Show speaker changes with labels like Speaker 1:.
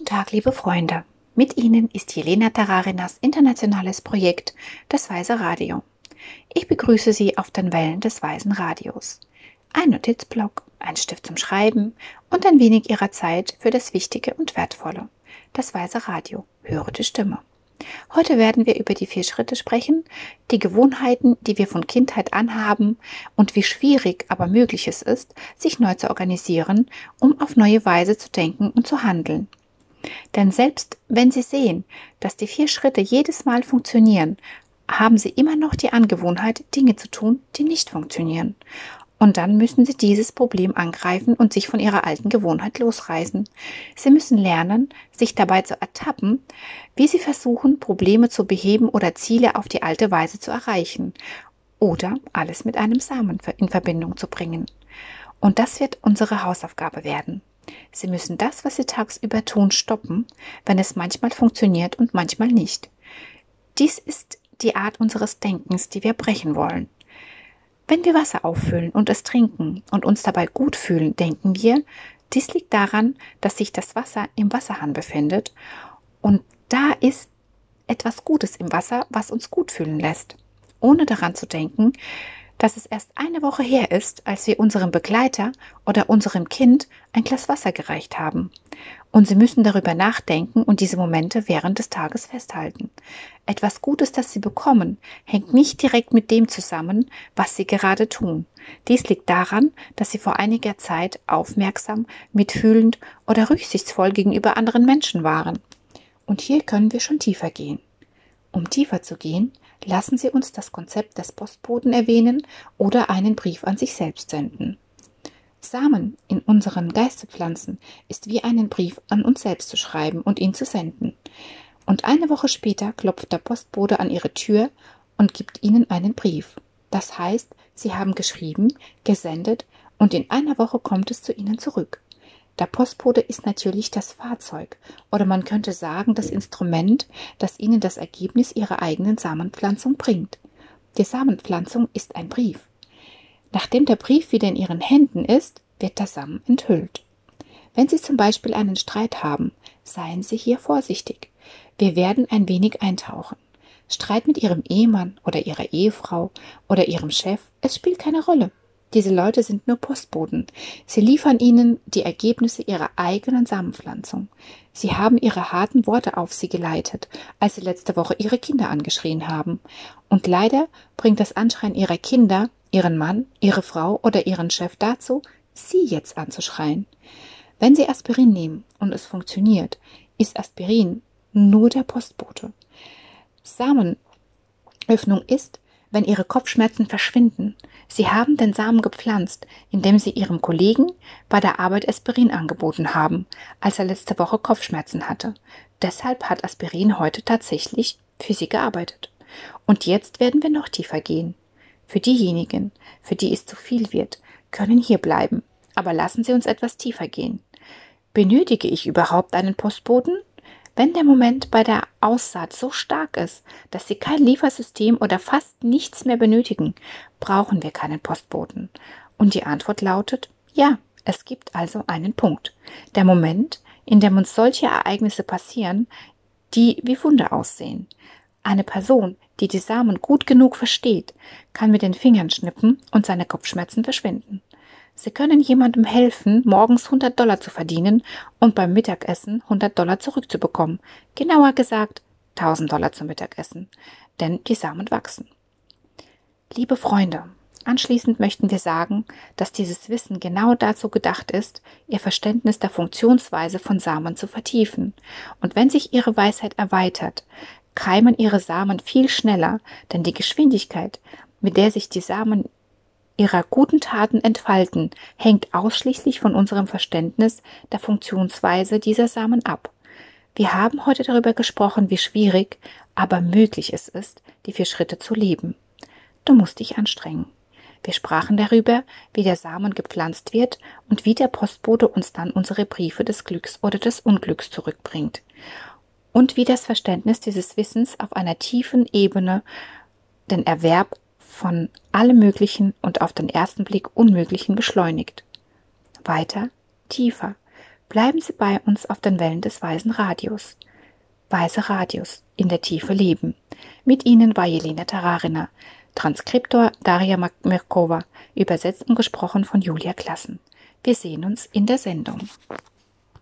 Speaker 1: Guten Tag, liebe Freunde. Mit Ihnen ist Jelena Tararinas internationales Projekt Das Weise Radio. Ich begrüße Sie auf den Wellen des Weisen Radios. Ein Notizblock, ein Stift zum Schreiben und ein wenig Ihrer Zeit für das Wichtige und Wertvolle. Das Weise Radio. Höre die Stimme. Heute werden wir über die vier Schritte sprechen, die Gewohnheiten, die wir von Kindheit anhaben und wie schwierig, aber möglich es ist, sich neu zu organisieren, um auf neue Weise zu denken und zu handeln. Denn selbst wenn Sie sehen, dass die vier Schritte jedes Mal funktionieren, haben Sie immer noch die Angewohnheit, Dinge zu tun, die nicht funktionieren. Und dann müssen Sie dieses Problem angreifen und sich von Ihrer alten Gewohnheit losreißen. Sie müssen lernen, sich dabei zu ertappen, wie Sie versuchen, Probleme zu beheben oder Ziele auf die alte Weise zu erreichen. Oder alles mit einem Samen in Verbindung zu bringen. Und das wird unsere Hausaufgabe werden. Sie müssen das, was Sie tagsüber tun, stoppen, wenn es manchmal funktioniert und manchmal nicht. Dies ist die Art unseres Denkens, die wir brechen wollen. Wenn wir Wasser auffüllen und es trinken und uns dabei gut fühlen, denken wir, dies liegt daran, dass sich das Wasser im Wasserhahn befindet und da ist etwas Gutes im Wasser, was uns gut fühlen lässt, ohne daran zu denken, dass es erst eine Woche her ist, als wir unserem Begleiter oder unserem Kind ein Glas Wasser gereicht haben. Und Sie müssen darüber nachdenken und diese Momente während des Tages festhalten. Etwas Gutes, das Sie bekommen, hängt nicht direkt mit dem zusammen, was Sie gerade tun. Dies liegt daran, dass Sie vor einiger Zeit aufmerksam, mitfühlend oder rücksichtsvoll gegenüber anderen Menschen waren. Und hier können wir schon tiefer gehen. Um tiefer zu gehen, lassen Sie uns das Konzept des Postboten erwähnen oder einen Brief an sich selbst senden. Samen in unseren Geistepflanzen ist wie einen Brief an uns selbst zu schreiben und ihn zu senden. Und eine Woche später klopft der Postbote an Ihre Tür und gibt Ihnen einen Brief. Das heißt, Sie haben geschrieben, gesendet und in einer Woche kommt es zu Ihnen zurück. Der Postbote ist natürlich das Fahrzeug oder man könnte sagen das Instrument, das Ihnen das Ergebnis Ihrer eigenen Samenpflanzung bringt. Die Samenpflanzung ist ein Brief. Nachdem der Brief wieder in Ihren Händen ist, wird der Samen enthüllt. Wenn Sie zum Beispiel einen Streit haben, seien Sie hier vorsichtig. Wir werden ein wenig eintauchen. Streit mit Ihrem Ehemann oder Ihrer Ehefrau oder Ihrem Chef, es spielt keine Rolle. Diese Leute sind nur Postboten. Sie liefern ihnen die Ergebnisse ihrer eigenen Samenpflanzung. Sie haben ihre harten Worte auf sie geleitet, als sie letzte Woche ihre Kinder angeschrien haben. Und leider bringt das Anschreien ihrer Kinder, ihren Mann, ihre Frau oder ihren Chef dazu, sie jetzt anzuschreien. Wenn sie Aspirin nehmen und es funktioniert, ist Aspirin nur der Postbote. Samenöffnung ist, wenn ihre Kopfschmerzen verschwinden. Sie haben den Samen gepflanzt, indem sie ihrem Kollegen bei der Arbeit Aspirin angeboten haben, als er letzte Woche Kopfschmerzen hatte. Deshalb hat Aspirin heute tatsächlich für sie gearbeitet. Und jetzt werden wir noch tiefer gehen. Für diejenigen, für die es zu viel wird, können hier bleiben. Aber lassen Sie uns etwas tiefer gehen. Benötige ich überhaupt einen Postboten? Wenn der Moment bei der Aussaat so stark ist, dass Sie kein Liefersystem oder fast nichts mehr benötigen, brauchen wir keinen Postboten. Und die Antwort lautet ja, es gibt also einen Punkt. Der Moment, in dem uns solche Ereignisse passieren, die wie Wunder aussehen. Eine Person, die die Samen gut genug versteht, kann mit den Fingern schnippen und seine Kopfschmerzen verschwinden. Sie können jemandem helfen, morgens 100 Dollar zu verdienen und beim Mittagessen 100 Dollar zurückzubekommen. Genauer gesagt 1000 Dollar zum Mittagessen, denn die Samen wachsen. Liebe Freunde, anschließend möchten wir sagen, dass dieses Wissen genau dazu gedacht ist, Ihr Verständnis der Funktionsweise von Samen zu vertiefen. Und wenn sich Ihre Weisheit erweitert, keimen Ihre Samen viel schneller, denn die Geschwindigkeit, mit der sich die Samen ihrer guten Taten entfalten, hängt ausschließlich von unserem Verständnis der Funktionsweise dieser Samen ab. Wir haben heute darüber gesprochen, wie schwierig, aber möglich es ist, die vier Schritte zu leben. Du musst dich anstrengen. Wir sprachen darüber, wie der Samen gepflanzt wird und wie der Postbote uns dann unsere Briefe des Glücks oder des Unglücks zurückbringt. Und wie das Verständnis dieses Wissens auf einer tiefen Ebene den Erwerb von allem Möglichen und auf den ersten Blick Unmöglichen beschleunigt. Weiter, tiefer Bleiben Sie bei uns auf den Wellen des Weisen Radios. Weise Radios in der Tiefe leben. Mit Ihnen war Jelena Tararina, Transkriptor Daria Mirkova, übersetzt und gesprochen von Julia Klassen. Wir sehen uns in der Sendung.